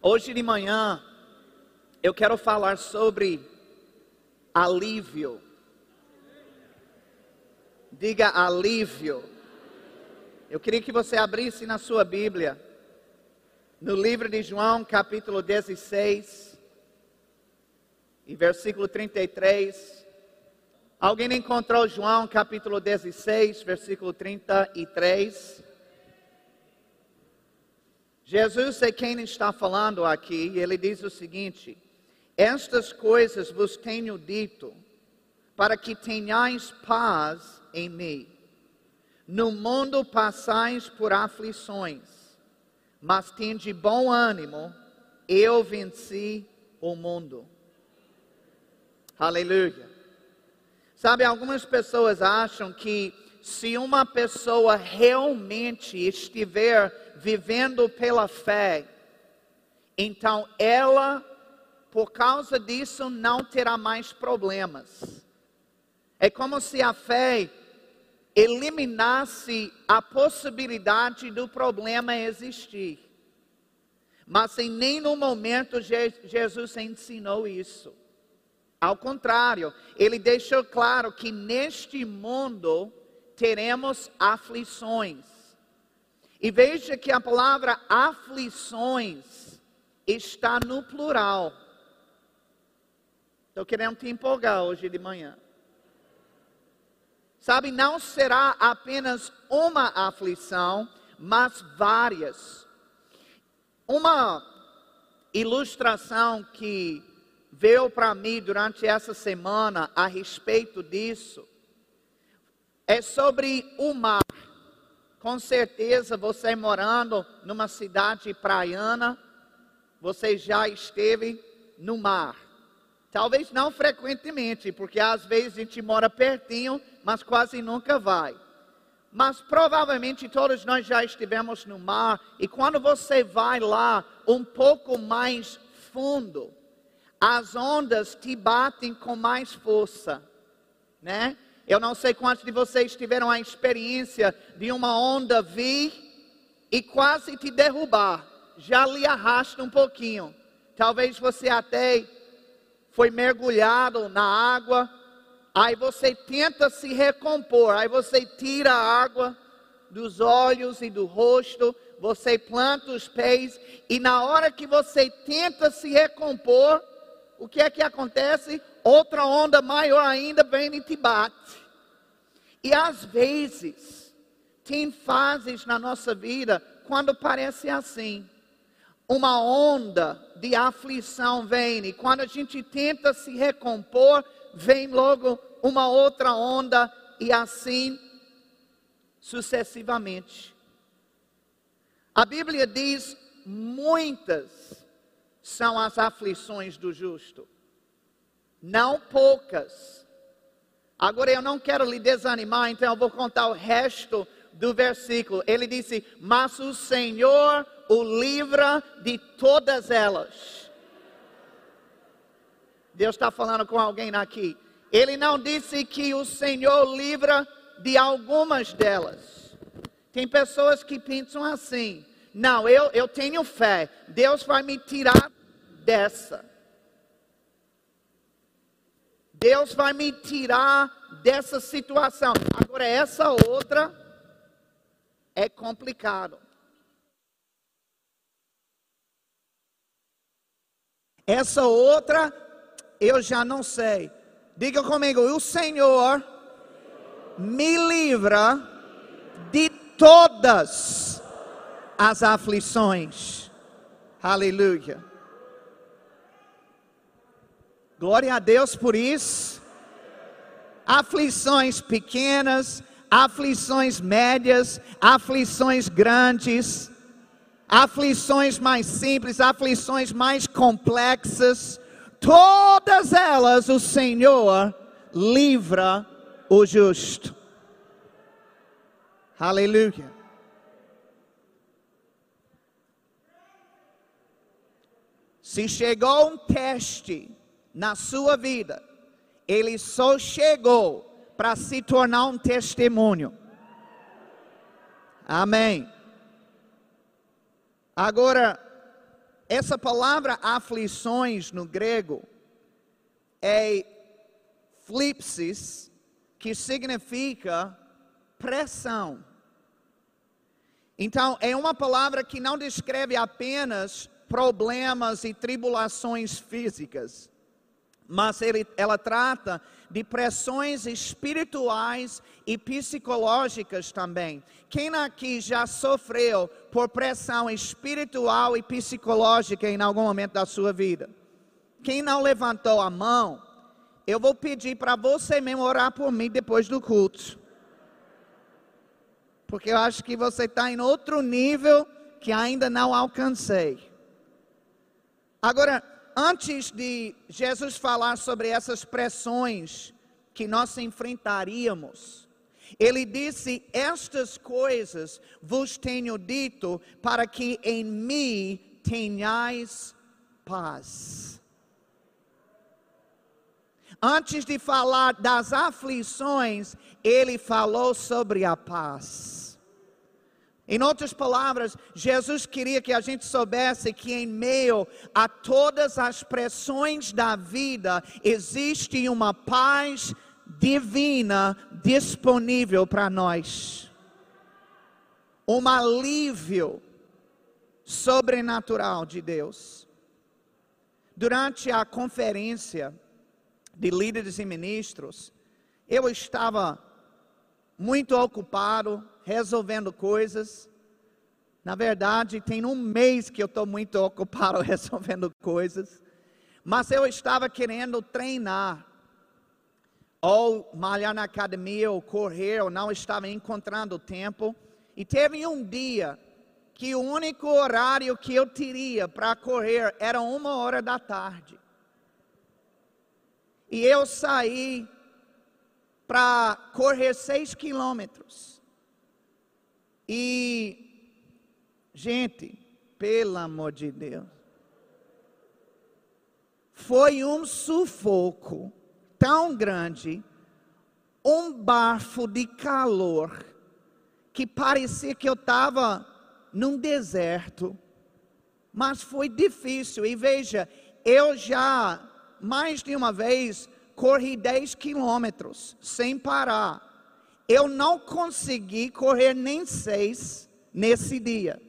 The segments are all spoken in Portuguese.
Hoje de manhã eu quero falar sobre alívio. Diga alívio. Eu queria que você abrisse na sua Bíblia, no livro de João, capítulo 16, e versículo 33. Alguém encontrou João, capítulo 16, versículo 33? Jesus é quem está falando aqui, e ele diz o seguinte: Estas coisas vos tenho dito, para que tenhais paz em mim. No mundo passais por aflições, mas tende bom ânimo, eu venci o mundo. Aleluia. Sabe, algumas pessoas acham que se uma pessoa realmente estiver vivendo pela fé, então ela, por causa disso, não terá mais problemas. É como se a fé eliminasse a possibilidade do problema existir. Mas em nenhum momento Jesus ensinou isso. Ao contrário, ele deixou claro que neste mundo teremos aflições. E veja que a palavra aflições está no plural. Estou querendo te empolgar hoje de manhã. Sabe, não será apenas uma aflição, mas várias. Uma ilustração que veio para mim durante essa semana a respeito disso é sobre o mar. Com certeza você morando numa cidade praiana, você já esteve no mar. Talvez não frequentemente, porque às vezes a gente mora pertinho, mas quase nunca vai. Mas provavelmente todos nós já estivemos no mar, e quando você vai lá um pouco mais fundo, as ondas te batem com mais força, né? Eu não sei quantos de vocês tiveram a experiência de uma onda vir e quase te derrubar. Já lhe arrasta um pouquinho. Talvez você até foi mergulhado na água, aí você tenta se recompor, aí você tira a água dos olhos e do rosto, você planta os pés e na hora que você tenta se recompor, o que é que acontece? Outra onda maior ainda vem e te bate. E às vezes, tem fases na nossa vida quando parece assim. Uma onda de aflição vem, e quando a gente tenta se recompor, vem logo uma outra onda, e assim sucessivamente. A Bíblia diz: muitas são as aflições do justo, não poucas. Agora eu não quero lhe desanimar, então eu vou contar o resto do versículo. Ele disse: Mas o Senhor o livra de todas elas. Deus está falando com alguém aqui. Ele não disse que o Senhor livra de algumas delas. Tem pessoas que pensam assim: não, eu, eu tenho fé, Deus vai me tirar dessa. Deus vai me tirar dessa situação. Agora, essa outra é complicado. Essa outra, eu já não sei. Diga comigo, o Senhor me livra de todas as aflições. Aleluia. Glória a Deus por isso. Aflições pequenas, aflições médias, aflições grandes, aflições mais simples, aflições mais complexas, todas elas o Senhor livra o justo. Aleluia. Se chegou um teste na sua vida, ele só chegou para se tornar um testemunho. Amém. Agora, essa palavra aflições no grego é flipsis, que significa pressão. Então, é uma palavra que não descreve apenas problemas e tribulações físicas, mas ele, ela trata de pressões espirituais e psicológicas também. Quem aqui já sofreu por pressão espiritual e psicológica em algum momento da sua vida? Quem não levantou a mão, eu vou pedir para você mesmo orar por mim depois do culto. Porque eu acho que você está em outro nível que ainda não alcancei. Agora, antes de Jesus falar sobre essas pressões que nós enfrentaríamos, ele disse: Estas coisas vos tenho dito para que em mim tenhais paz. Antes de falar das aflições, ele falou sobre a paz. Em outras palavras, Jesus queria que a gente soubesse que em meio a todas as pressões da vida, existe uma paz divina disponível para nós. Um alívio sobrenatural de Deus. Durante a conferência de líderes e ministros, eu estava muito ocupado resolvendo coisas. Na verdade, tem um mês que eu estou muito ocupado resolvendo coisas. Mas eu estava querendo treinar, ou malhar na academia, ou correr, ou não estava encontrando tempo. E teve um dia que o único horário que eu teria para correr era uma hora da tarde. E eu saí para correr seis quilômetros. E, gente, pelo amor de Deus, foi um sufoco tão grande, um bafo de calor, que parecia que eu estava num deserto, mas foi difícil. E veja, eu já mais de uma vez corri 10 quilômetros sem parar eu não consegui correr nem seis nesse dia.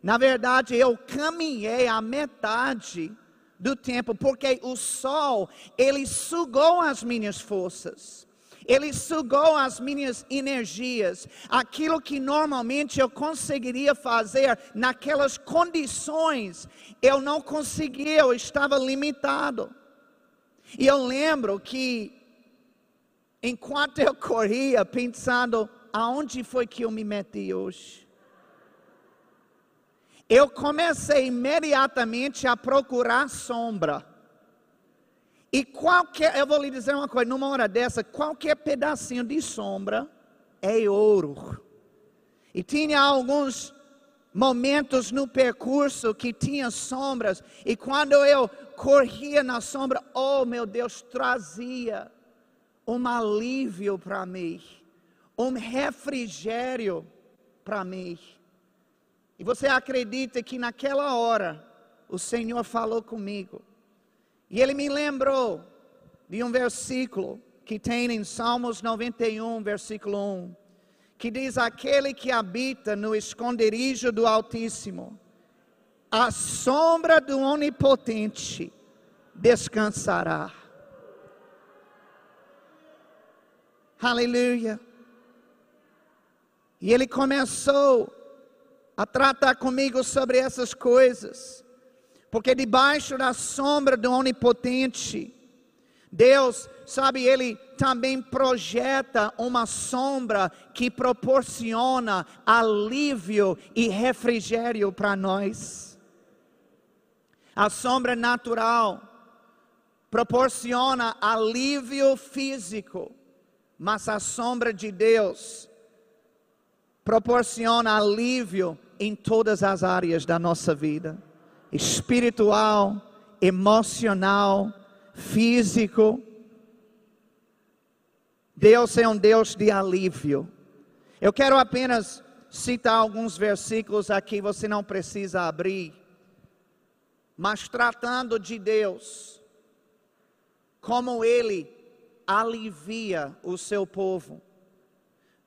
Na verdade, eu caminhei a metade do tempo, porque o sol, ele sugou as minhas forças. Ele sugou as minhas energias, aquilo que normalmente eu conseguiria fazer naquelas condições, eu não conseguia, eu estava limitado. E eu lembro que enquanto eu corria, pensando: aonde foi que eu me meti hoje? Eu comecei imediatamente a procurar sombra. E qualquer, eu vou lhe dizer uma coisa, numa hora dessa, qualquer pedacinho de sombra é ouro. E tinha alguns momentos no percurso que tinha sombras, e quando eu corria na sombra, oh meu Deus, trazia um alívio para mim, um refrigério para mim. E você acredita que naquela hora o Senhor falou comigo. E ele me lembrou de um versículo que tem em Salmos 91, versículo 1, que diz: Aquele que habita no esconderijo do Altíssimo, a sombra do Onipotente descansará. Aleluia. E ele começou a tratar comigo sobre essas coisas, porque debaixo da sombra do Onipotente, Deus, sabe, Ele também projeta uma sombra que proporciona alívio e refrigério para nós. A sombra natural proporciona alívio físico mas a sombra de Deus proporciona alívio em todas as áreas da nossa vida espiritual, emocional, físico. Deus é um Deus de alívio. Eu quero apenas citar alguns versículos aqui, você não precisa abrir. mas tratando de Deus, como Ele alivia o seu povo.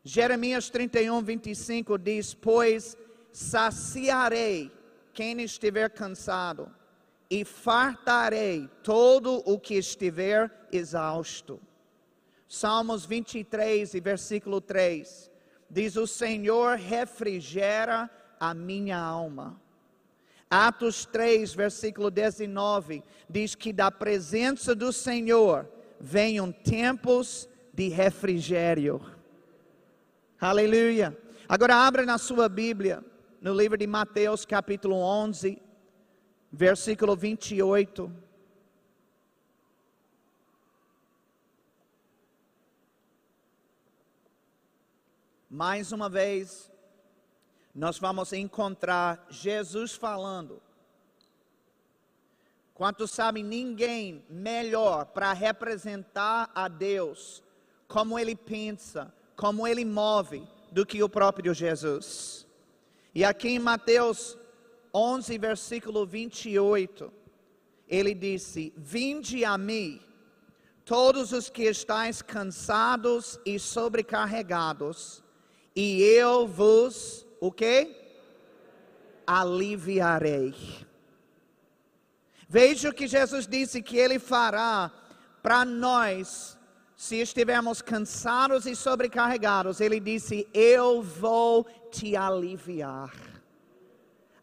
Jeremias 31, 25 diz: Pois saciarei quem estiver cansado, e fartarei todo o que estiver exausto. Salmos 23 e versículo 3 diz: O Senhor refrigera a minha alma. Atos 3, versículo 19, diz que da presença do Senhor venham tempos de refrigério. Aleluia. Agora abra na sua Bíblia, no livro de Mateus, capítulo 11, versículo 28. Mais uma vez, nós vamos encontrar Jesus falando. Quantos sabem, ninguém melhor para representar a Deus, como Ele pensa, como Ele move, do que o próprio Jesus. E aqui em Mateus 11, versículo 28, ele disse: Vinde a mim, todos os que estáis cansados e sobrecarregados, e eu vos o que? Aliviarei. Veja o que Jesus disse que Ele fará para nós, se estivermos cansados e sobrecarregados. Ele disse: Eu vou te aliviar.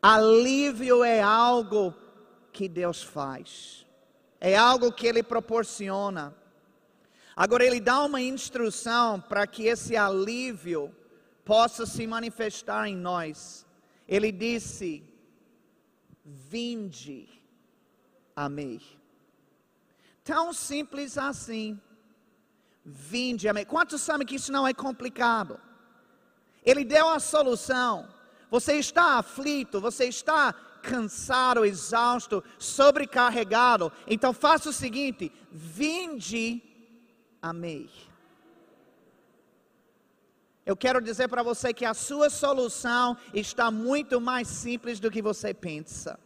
Alívio é algo que Deus faz, é algo que Ele proporciona. Agora, Ele dá uma instrução para que esse alívio possa se manifestar em nós. Ele disse: Vinde a mim. Tão simples assim. Vinde a mim. Quantos sabem que isso não é complicado? Ele deu a solução. Você está aflito, você está cansado, exausto, sobrecarregado. Então faça o seguinte: vinde a mim. Eu quero dizer para você que a sua solução está muito mais simples do que você pensa.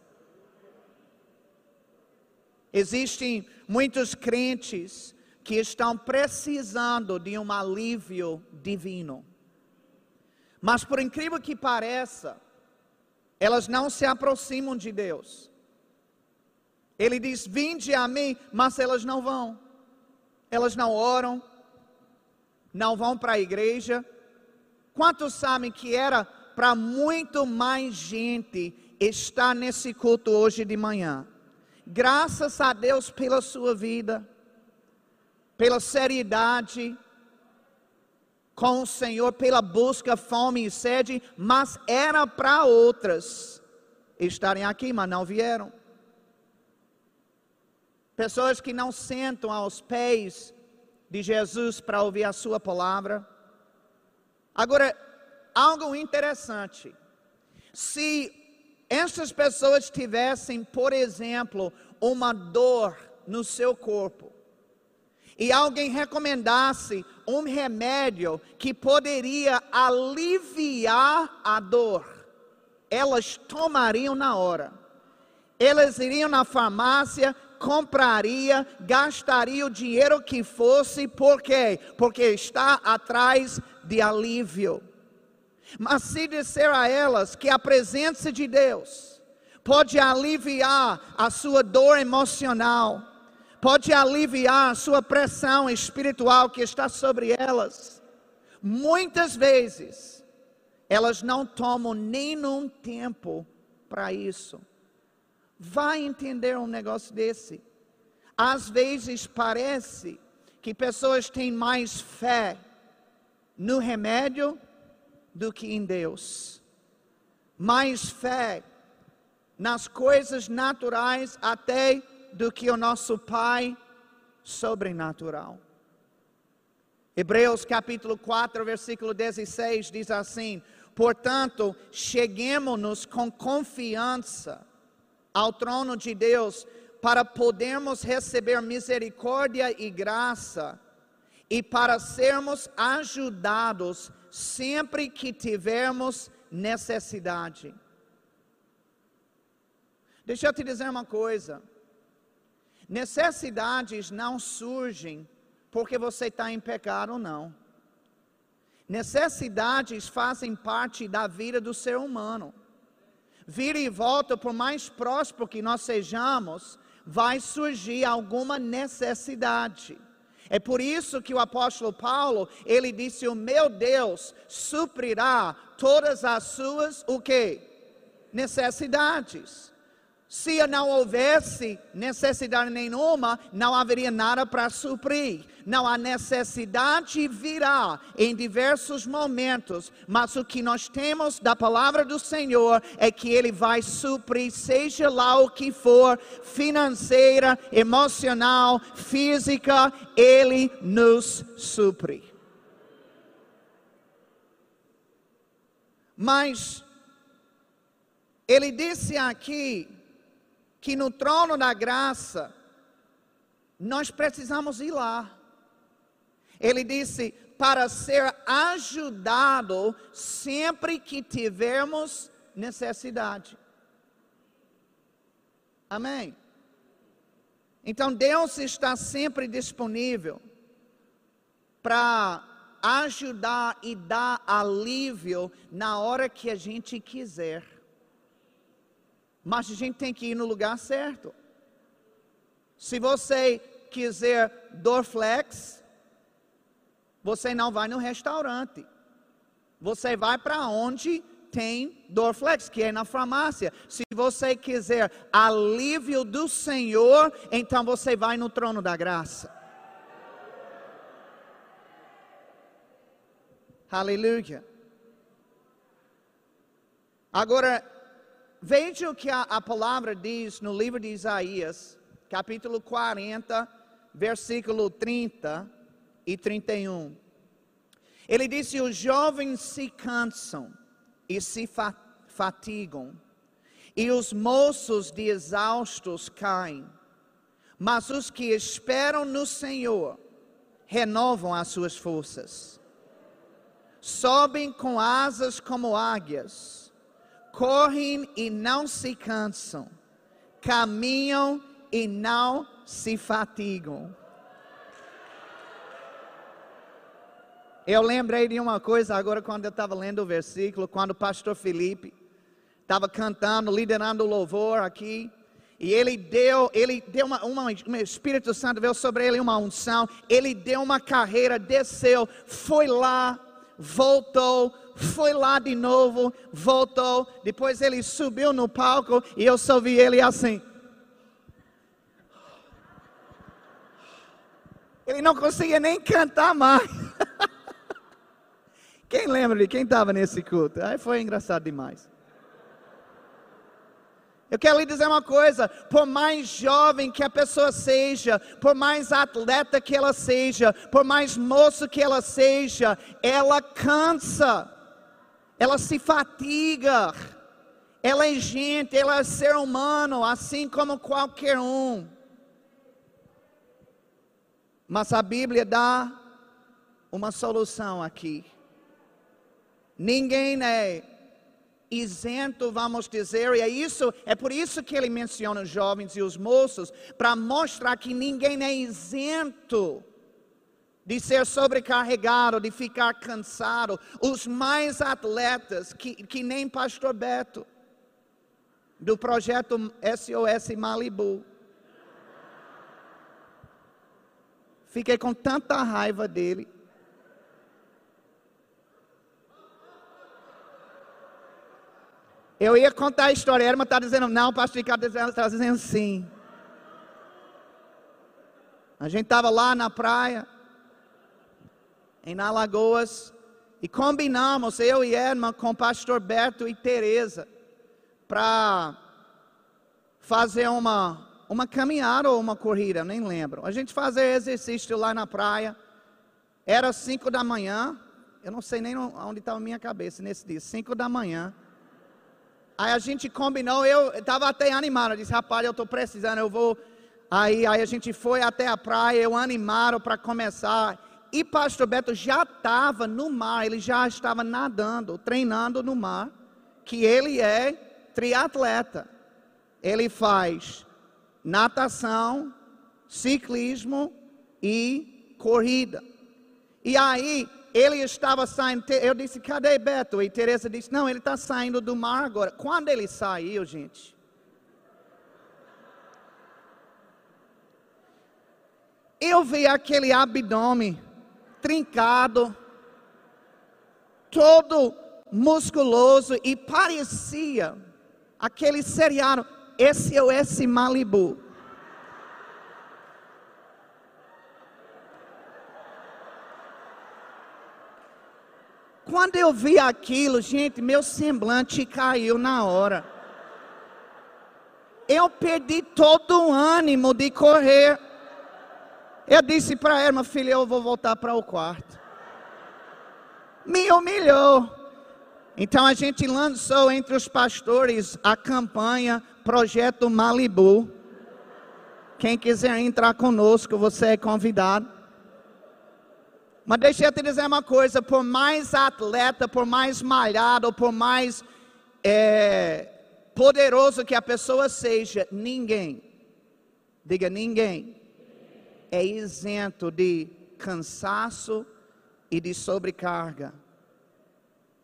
Existem muitos crentes que estão precisando de um alívio divino. Mas por incrível que pareça, elas não se aproximam de Deus. Ele diz: Vinde a mim, mas elas não vão. Elas não oram, não vão para a igreja, Quantos sabem que era para muito mais gente estar nesse culto hoje de manhã? Graças a Deus pela sua vida, pela seriedade com o Senhor, pela busca, fome e sede, mas era para outras estarem aqui, mas não vieram. Pessoas que não sentam aos pés de Jesus para ouvir a sua palavra Agora, algo interessante. Se essas pessoas tivessem, por exemplo, uma dor no seu corpo, e alguém recomendasse um remédio que poderia aliviar a dor, elas tomariam na hora. Elas iriam na farmácia, compraria, gastaria o dinheiro que fosse, por quê? Porque está atrás de alívio. Mas se disser a elas que a presença de Deus pode aliviar a sua dor emocional, pode aliviar a sua pressão espiritual que está sobre elas, muitas vezes elas não tomam nenhum tempo para isso. Vai entender um negócio desse. Às vezes parece que pessoas têm mais fé no remédio do que em Deus. Mais fé nas coisas naturais até do que o nosso Pai sobrenatural. Hebreus capítulo 4, versículo 16 diz assim: Portanto, cheguemos-nos com confiança ao trono de Deus para podermos receber misericórdia e graça e para sermos ajudados sempre que tivermos necessidade. Deixa eu te dizer uma coisa. Necessidades não surgem porque você está em pecado não. Necessidades fazem parte da vida do ser humano. Vira e volta, por mais próspero que nós sejamos, vai surgir alguma necessidade. É por isso que o apóstolo Paulo, ele disse: "O meu Deus suprirá todas as suas o quê? necessidades". Se não houvesse necessidade nenhuma, não haveria nada para suprir. Não há necessidade virá em diversos momentos, mas o que nós temos da palavra do Senhor é que Ele vai suprir, seja lá o que for, financeira, emocional, física, Ele nos supre. Mas Ele disse aqui que no trono da graça, nós precisamos ir lá. Ele disse: para ser ajudado sempre que tivermos necessidade. Amém? Então Deus está sempre disponível para ajudar e dar alívio na hora que a gente quiser. Mas a gente tem que ir no lugar certo. Se você quiser Dorflex, você não vai no restaurante. Você vai para onde tem Dorflex, que é na farmácia. Se você quiser alívio do Senhor, então você vai no trono da graça. Aleluia. Agora, Veja o que a, a palavra diz no livro de Isaías, capítulo 40, versículo 30 e 31. Ele disse: Os jovens se cansam e se fatigam, e os moços de exaustos caem, mas os que esperam no Senhor renovam as suas forças, sobem com asas como águias correm e não se cansam, caminham e não se fatigam. Eu lembrei de uma coisa agora quando eu estava lendo o versículo, quando o pastor Felipe estava cantando, liderando o louvor aqui. E ele deu, ele deu uma, uma, um Espírito Santo veio sobre ele uma unção. Ele deu uma carreira, desceu, foi lá, voltou, foi lá de novo, voltou. Depois ele subiu no palco e eu só vi ele assim. Ele não conseguia nem cantar mais. Quem lembra de quem estava nesse culto? Aí foi engraçado demais. Eu quero lhe dizer uma coisa: por mais jovem que a pessoa seja, por mais atleta que ela seja, por mais moço que ela seja, ela cansa ela se fatiga, ela é gente, ela é ser humano, assim como qualquer um. Mas a Bíblia dá uma solução aqui. Ninguém é isento, vamos dizer, e é isso, é por isso que ele menciona os jovens e os moços, para mostrar que ninguém é isento de ser sobrecarregado, de ficar cansado. Os mais atletas, que, que nem Pastor Beto, do projeto SOS Malibu. Fiquei com tanta raiva dele. Eu ia contar a história, ele está dizendo não, pastor Ricardo está dizendo sim. A gente estava lá na praia, em Alagoas, e combinamos, eu e Edma, com o pastor Berto e Teresa, para fazer uma, uma caminhada ou uma corrida, nem lembro. A gente fazia exercício lá na praia, era cinco da manhã, eu não sei nem onde estava a minha cabeça nesse dia, cinco da manhã. Aí a gente combinou, eu estava até animado, eu disse, rapaz, eu estou precisando, eu vou. Aí, aí a gente foi até a praia, eu animado para começar. E pastor Beto já estava no mar, ele já estava nadando, treinando no mar, que ele é triatleta. ele faz natação, ciclismo e corrida. E aí ele estava saindo, eu disse, cadê Beto? E Teresa disse, não, ele está saindo do mar agora. Quando ele saiu, gente, eu vi aquele abdômen trincado, todo musculoso e parecia aquele seriado, esse é o S Malibu. Quando eu vi aquilo, gente, meu semblante caiu na hora. Eu perdi todo o ânimo de correr. Eu disse para minha filha, eu vou voltar para o quarto. Me humilhou. Então a gente lançou entre os pastores a campanha Projeto Malibu. Quem quiser entrar conosco, você é convidado. Mas deixa eu te dizer uma coisa: por mais atleta, por mais malhado, por mais é, poderoso que a pessoa seja, ninguém, diga ninguém, é isento de cansaço e de sobrecarga.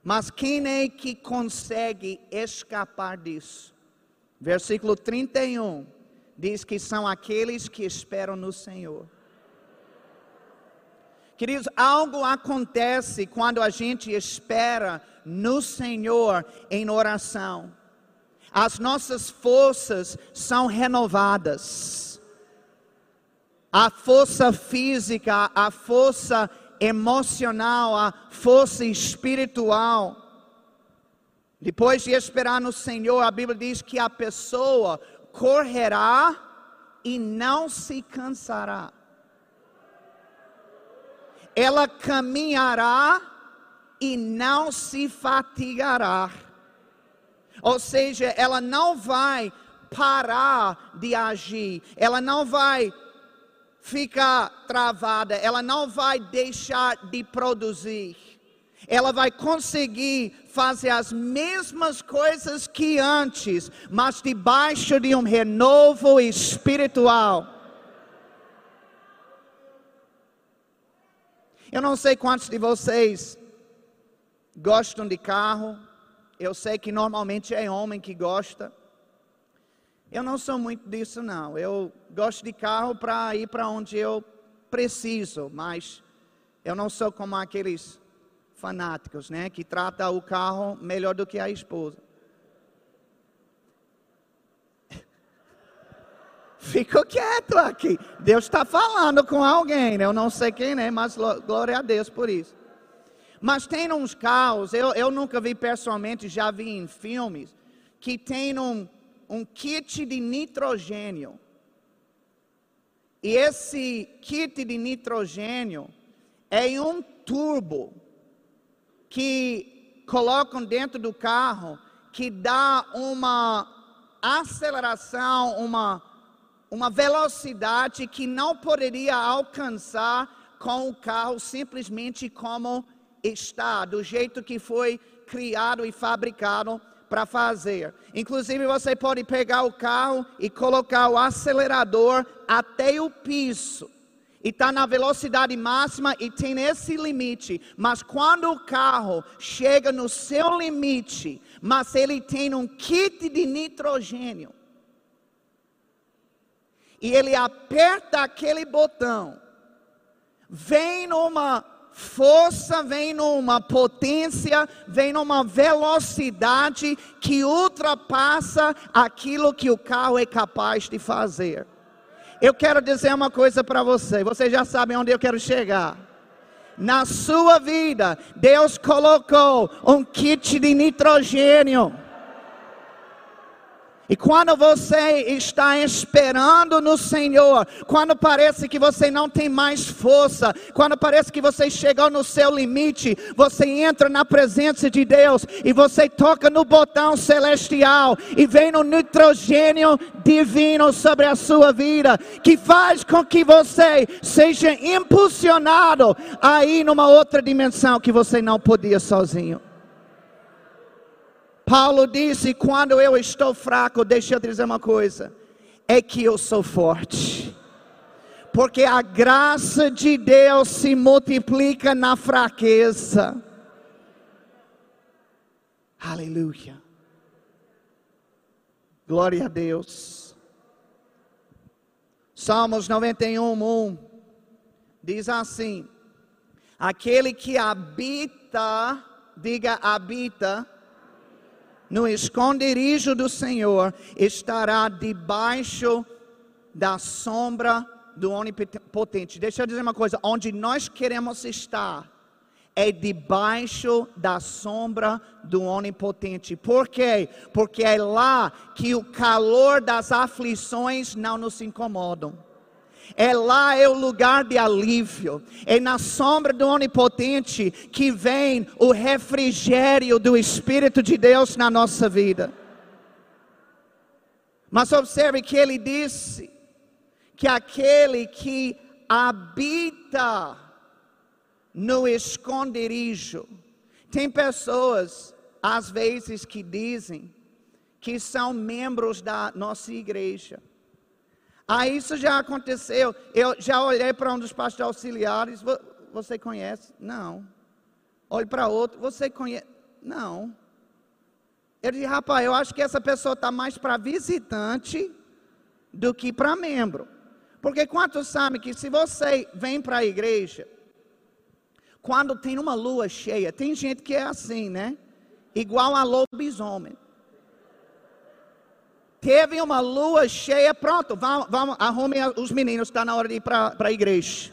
Mas quem é que consegue escapar disso? Versículo 31 diz que são aqueles que esperam no Senhor. Queridos, algo acontece quando a gente espera no Senhor em oração. As nossas forças são renovadas. A força física, a força emocional, a força espiritual. Depois de esperar no Senhor, a Bíblia diz que a pessoa correrá e não se cansará ela caminhará e não se fatigará. Ou seja, ela não vai parar de agir, ela não vai ficar travada, ela não vai deixar de produzir. Ela vai conseguir fazer as mesmas coisas que antes, mas debaixo de um renovo espiritual. Eu não sei quantos de vocês gostam de carro. Eu sei que normalmente é homem que gosta. Eu não sou muito disso não. Eu gosto de carro para ir para onde eu preciso, mas eu não sou como aqueles fanáticos, né, que trata o carro melhor do que a esposa. Fico quieto aqui. Deus está falando com alguém. Né? Eu não sei quem é, mas glória a Deus por isso. Mas tem uns carros, eu, eu nunca vi pessoalmente, já vi em filmes, que tem um, um kit de nitrogênio. E esse kit de nitrogênio é um turbo que colocam dentro do carro que dá uma aceleração, uma uma velocidade que não poderia alcançar com o carro simplesmente como está, do jeito que foi criado e fabricado para fazer. Inclusive, você pode pegar o carro e colocar o acelerador até o piso. E está na velocidade máxima e tem esse limite. Mas quando o carro chega no seu limite, mas ele tem um kit de nitrogênio, e ele aperta aquele botão, vem numa força, vem numa potência, vem numa velocidade que ultrapassa aquilo que o carro é capaz de fazer. Eu quero dizer uma coisa para você, vocês já sabem onde eu quero chegar. Na sua vida, Deus colocou um kit de nitrogênio e quando você está esperando no Senhor, quando parece que você não tem mais força, quando parece que você chegou no seu limite, você entra na presença de Deus e você toca no botão celestial e vem no nitrogênio divino sobre a sua vida, que faz com que você seja impulsionado a ir numa outra dimensão que você não podia sozinho. Paulo disse: quando eu estou fraco, deixa eu dizer uma coisa, é que eu sou forte. Porque a graça de Deus se multiplica na fraqueza. Aleluia. Glória a Deus. Salmos 91, 1 diz assim: Aquele que habita, diga habita, no esconderijo do Senhor, estará debaixo da sombra do onipotente. Deixa eu dizer uma coisa: onde nós queremos estar é debaixo da sombra do onipotente. Por quê? Porque é lá que o calor das aflições não nos incomodam. É lá é o lugar de alívio. É na sombra do onipotente que vem o refrigério do Espírito de Deus na nossa vida. Mas observe que ele disse que aquele que habita no esconderijo. Tem pessoas, às vezes, que dizem que são membros da nossa igreja. Ah, isso já aconteceu. Eu já olhei para um dos pastores auxiliares. Você conhece? Não. Olhe para outro. Você conhece? Não. Eu disse, rapaz, eu acho que essa pessoa está mais para visitante do que para membro. Porque quantos sabem que se você vem para a igreja quando tem uma lua cheia, tem gente que é assim, né? Igual a lobisomem. Teve uma lua cheia, pronto, vamos, vamos os meninos, está na hora de ir para a igreja.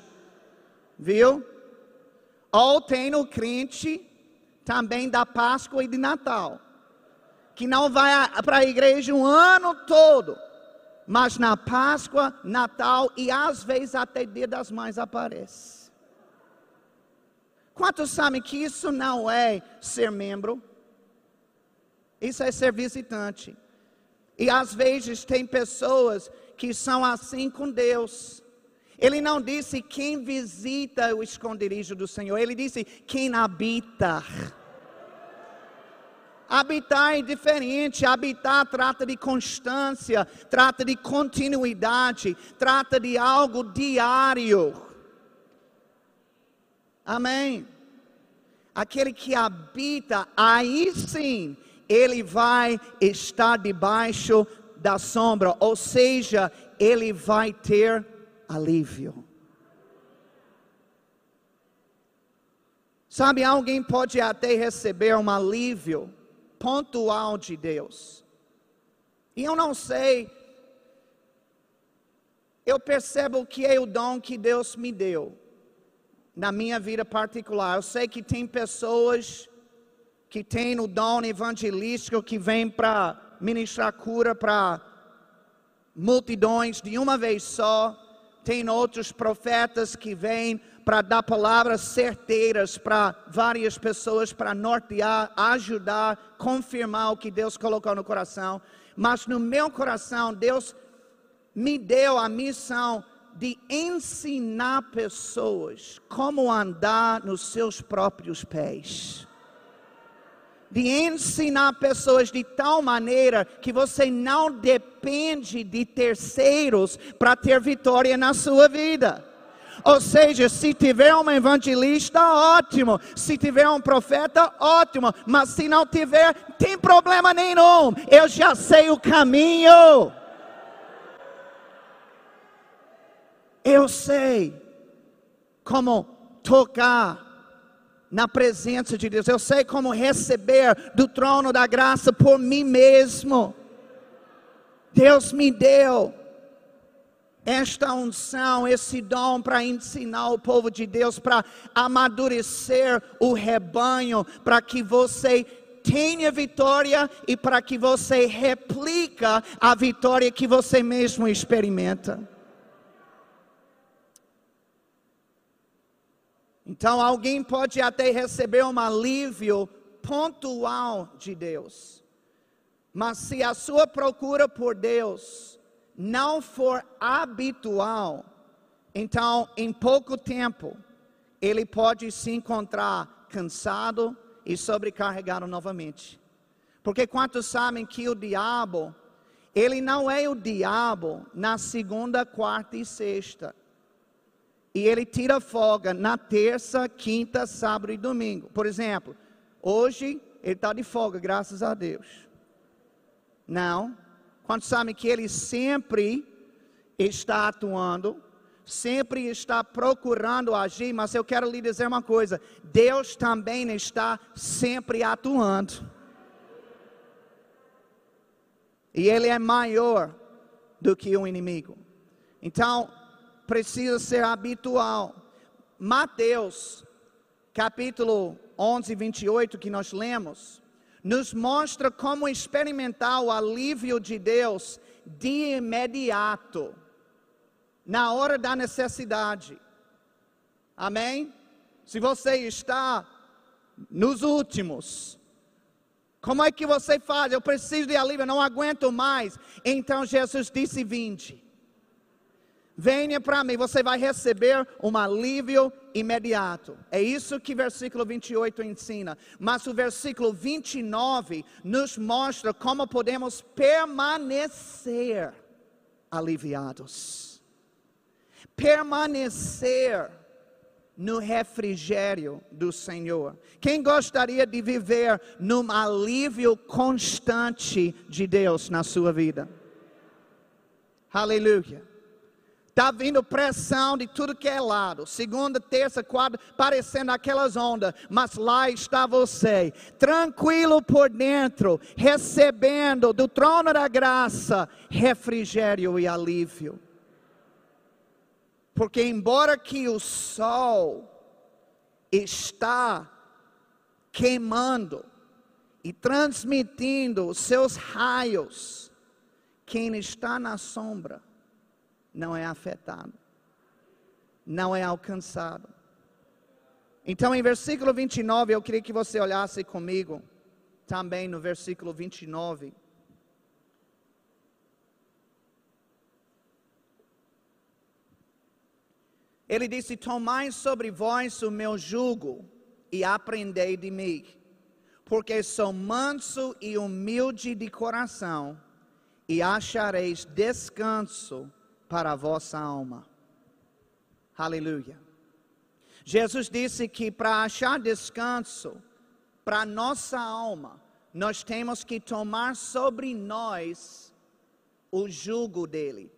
Viu? Ou tem no crente também da Páscoa e de Natal, que não vai para a igreja um ano todo, mas na Páscoa, Natal e às vezes até Dia das Mães aparece. Quantos sabem que isso não é ser membro? Isso é ser visitante. E às vezes tem pessoas que são assim com Deus. Ele não disse quem visita o esconderijo do Senhor, ele disse quem habita. Habitar é diferente, habitar trata de constância, trata de continuidade, trata de algo diário. Amém. Aquele que habita, aí sim, ele vai estar debaixo da sombra, ou seja, ele vai ter alívio. Sabe, alguém pode até receber um alívio pontual de Deus. E eu não sei, eu percebo que é o dom que Deus me deu na minha vida particular. Eu sei que tem pessoas que têm o dom evangelístico que vêm para ministrar cura para multidões de uma vez só. Tem outros profetas que vêm para dar palavras certeiras para várias pessoas, para nortear, ajudar, confirmar o que Deus colocou no coração. Mas no meu coração, Deus me deu a missão de ensinar pessoas como andar nos seus próprios pés. De ensinar pessoas de tal maneira que você não depende de terceiros para ter vitória na sua vida. Ou seja, se tiver um evangelista, ótimo. Se tiver um profeta, ótimo. Mas se não tiver, tem problema nenhum. Eu já sei o caminho. Eu sei como tocar na presença de Deus. Eu sei como receber do trono da graça por mim mesmo. Deus me deu esta unção, esse dom para ensinar o povo de Deus, para amadurecer o rebanho, para que você tenha vitória e para que você replica a vitória que você mesmo experimenta. Então alguém pode até receber um alívio pontual de Deus. Mas se a sua procura por Deus não for habitual, então em pouco tempo ele pode se encontrar cansado e sobrecarregado novamente. Porque quantos sabem que o diabo, ele não é o diabo na segunda, quarta e sexta. E ele tira folga na terça, quinta, sábado e domingo. Por exemplo, hoje ele está de folga, graças a Deus. Não. Quantos sabem que ele sempre está atuando, sempre está procurando agir, mas eu quero lhe dizer uma coisa: Deus também está sempre atuando. E Ele é maior do que o inimigo. Então, precisa ser habitual. Mateus, capítulo 11, 28, que nós lemos, nos mostra como experimentar o alívio de Deus de imediato, na hora da necessidade. Amém? Se você está nos últimos, como é que você faz? Eu preciso de alívio, não aguento mais. Então Jesus disse: Vinde. Venha para mim, você vai receber um alívio imediato. É isso que versículo 28 ensina. Mas o versículo 29 nos mostra como podemos permanecer aliviados. Permanecer no refrigério do Senhor. Quem gostaria de viver num alívio constante de Deus na sua vida? Aleluia. Está vindo pressão de tudo que é lado. Segunda, terça, quarta, parecendo aquelas ondas. Mas lá está você, tranquilo por dentro, recebendo do trono da graça refrigério e alívio. Porque embora que o sol está queimando e transmitindo os seus raios, quem está na sombra não é afetado, não é alcançado. Então, em versículo 29, eu queria que você olhasse comigo, também no versículo 29. Ele disse: Tomai sobre vós o meu jugo e aprendei de mim, porque sou manso e humilde de coração, e achareis descanso para a vossa alma. Aleluia. Jesus disse que para achar descanso para nossa alma, nós temos que tomar sobre nós o jugo dele.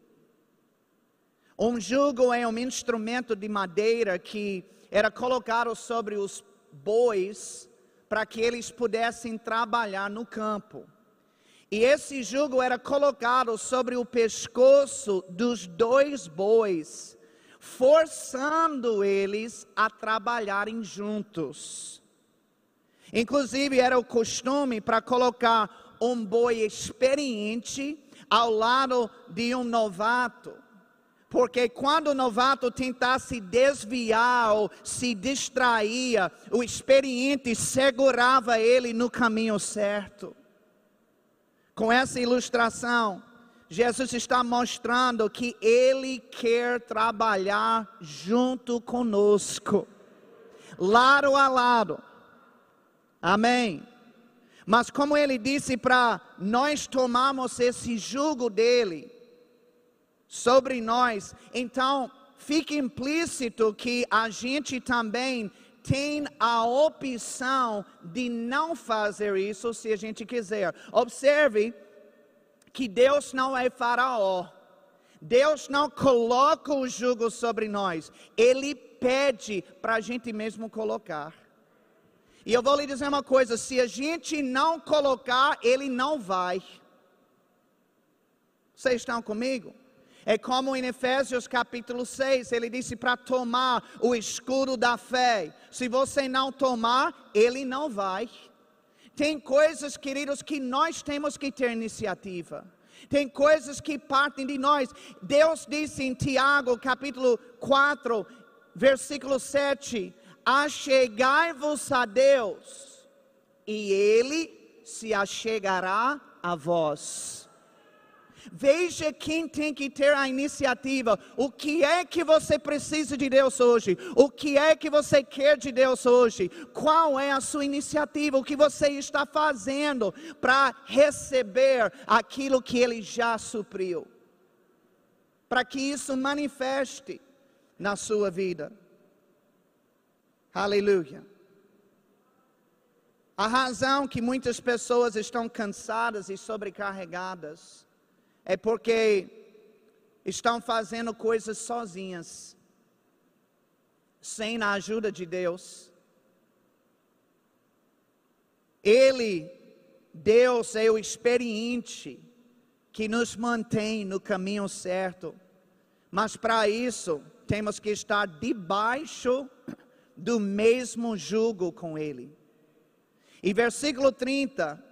Um jugo é um instrumento de madeira que era colocado sobre os bois para que eles pudessem trabalhar no campo. E esse jugo era colocado sobre o pescoço dos dois bois, forçando eles a trabalharem juntos. Inclusive, era o costume para colocar um boi experiente ao lado de um novato porque quando o novato tentasse desviar ou se distraía, o experiente segurava ele no caminho certo. Com essa ilustração, Jesus está mostrando que Ele quer trabalhar junto conosco, lado a lado. Amém. Mas como Ele disse para nós tomarmos esse jugo dele, sobre nós. Então, fica implícito que a gente também tem a opção de não fazer isso se a gente quiser. Observe que Deus não é faraó. Deus não coloca o jugo sobre nós. Ele pede para a gente mesmo colocar. E eu vou lhe dizer uma coisa: se a gente não colocar, ele não vai. Vocês estão comigo? É como em Efésios capítulo 6, ele disse para tomar o escudo da fé. Se você não tomar, ele não vai. Tem coisas, queridos, que nós temos que ter iniciativa. Tem coisas que partem de nós. Deus disse em Tiago, capítulo 4, versículo 7: Achegai-vos a Deus, e Ele se achegará a vós. Veja quem tem que ter a iniciativa. O que é que você precisa de Deus hoje? O que é que você quer de Deus hoje? Qual é a sua iniciativa? O que você está fazendo para receber aquilo que Ele já supriu? Para que isso manifeste na sua vida. Aleluia. A razão que muitas pessoas estão cansadas e sobrecarregadas é porque estão fazendo coisas sozinhas, sem a ajuda de Deus. Ele, Deus, é o experiente que nos mantém no caminho certo, mas para isso temos que estar debaixo do mesmo jugo com Ele. E versículo 30,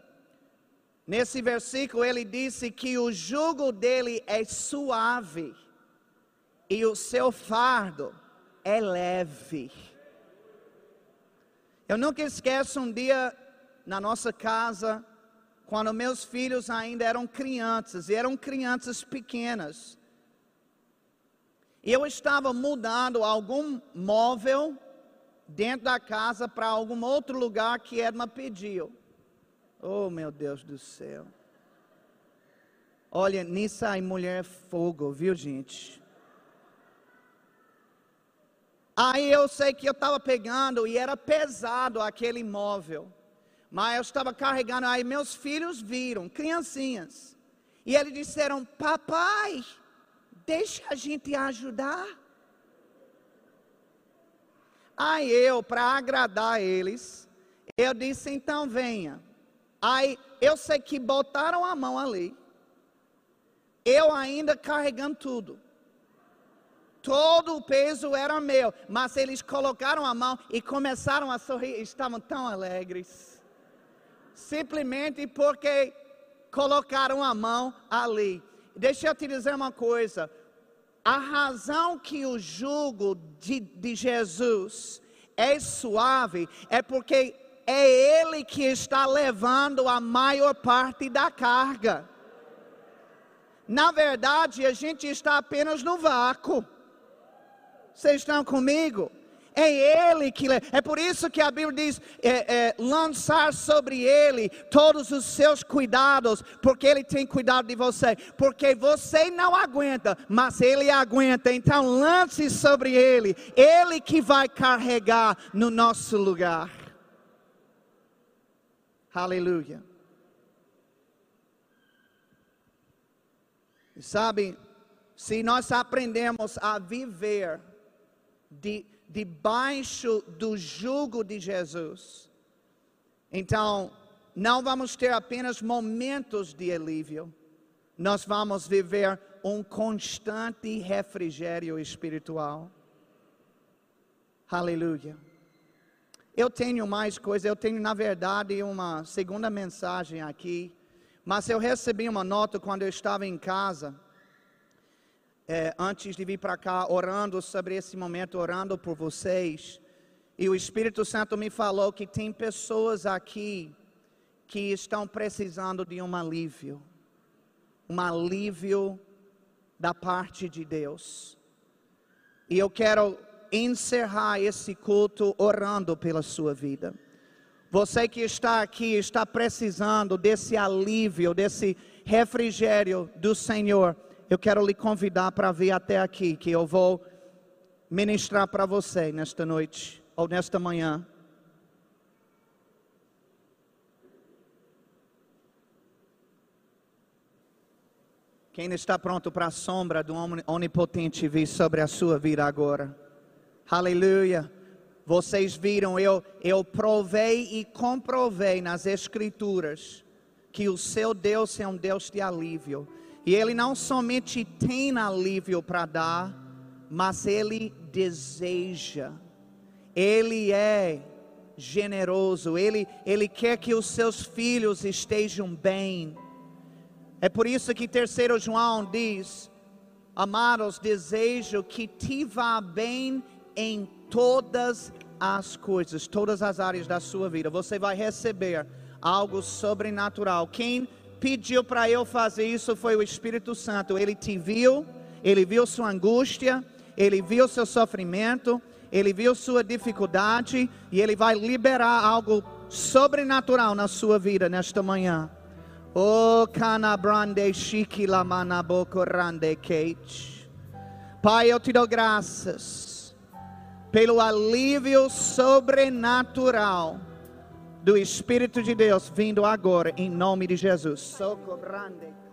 nesse versículo ele disse que o jugo dele é suave e o seu fardo é leve. Eu nunca esqueço um dia na nossa casa, quando meus filhos ainda eram crianças, e eram crianças pequenas. E eu estava mudando algum móvel dentro da casa para algum outro lugar que Edna pediu. Oh, meu Deus do céu. Olha, nisso aí mulher é fogo, viu, gente? Aí eu sei que eu estava pegando e era pesado aquele móvel. Mas eu estava carregando, aí meus filhos viram, criancinhas. E eles disseram: Papai, deixa a gente ajudar. Aí eu, para agradar eles, eu disse: então venha. Aí eu sei que botaram a mão ali, eu ainda carregando tudo. Todo o peso era meu, mas eles colocaram a mão e começaram a sorrir, estavam tão alegres. Simplesmente porque colocaram a mão ali. Deixa eu te dizer uma coisa: a razão que o jugo de, de Jesus é suave é porque é Ele que está levando a maior parte da carga. Na verdade, a gente está apenas no vácuo. Vocês estão comigo? É Ele que. É por isso que a Bíblia diz: é, é, lançar sobre Ele todos os seus cuidados, porque Ele tem cuidado de você. Porque você não aguenta, mas Ele aguenta. Então lance sobre Ele. Ele que vai carregar no nosso lugar. Aleluia. Sabe, se nós aprendemos a viver de debaixo do jugo de Jesus. Então, não vamos ter apenas momentos de alívio, nós vamos viver um constante refrigério espiritual. Aleluia. Eu tenho mais coisa, eu tenho na verdade uma segunda mensagem aqui, mas eu recebi uma nota quando eu estava em casa é, antes de vir para cá, orando sobre esse momento, orando por vocês. E o Espírito Santo me falou que tem pessoas aqui que estão precisando de um alívio, um alívio da parte de Deus. E eu quero encerrar esse culto orando pela sua vida. Você que está aqui está precisando desse alívio, desse refrigério do Senhor eu quero lhe convidar para vir até aqui, que eu vou ministrar para você nesta noite ou nesta manhã. Quem está pronto para a sombra do Onipotente vir sobre a sua vida agora? Aleluia. Vocês viram, eu, eu provei e comprovei nas Escrituras que o seu Deus é um Deus de alívio. E Ele não somente tem alívio para dar, mas Ele deseja. Ele é generoso, ele, ele quer que os seus filhos estejam bem. É por isso que terceiro João diz: Amados, desejo que te vá bem em todas as coisas, todas as áreas da sua vida. Você vai receber algo sobrenatural. Quem pediu para eu fazer isso foi o Espírito Santo. Ele te viu, ele viu sua angústia, ele viu seu sofrimento, ele viu sua dificuldade e ele vai liberar algo sobrenatural na sua vida nesta manhã. Oh, canabrande chique la manabocorande kate. Pai, eu te dou graças pelo alívio sobrenatural do Espírito de Deus vindo agora, em nome de Jesus. Socorrande.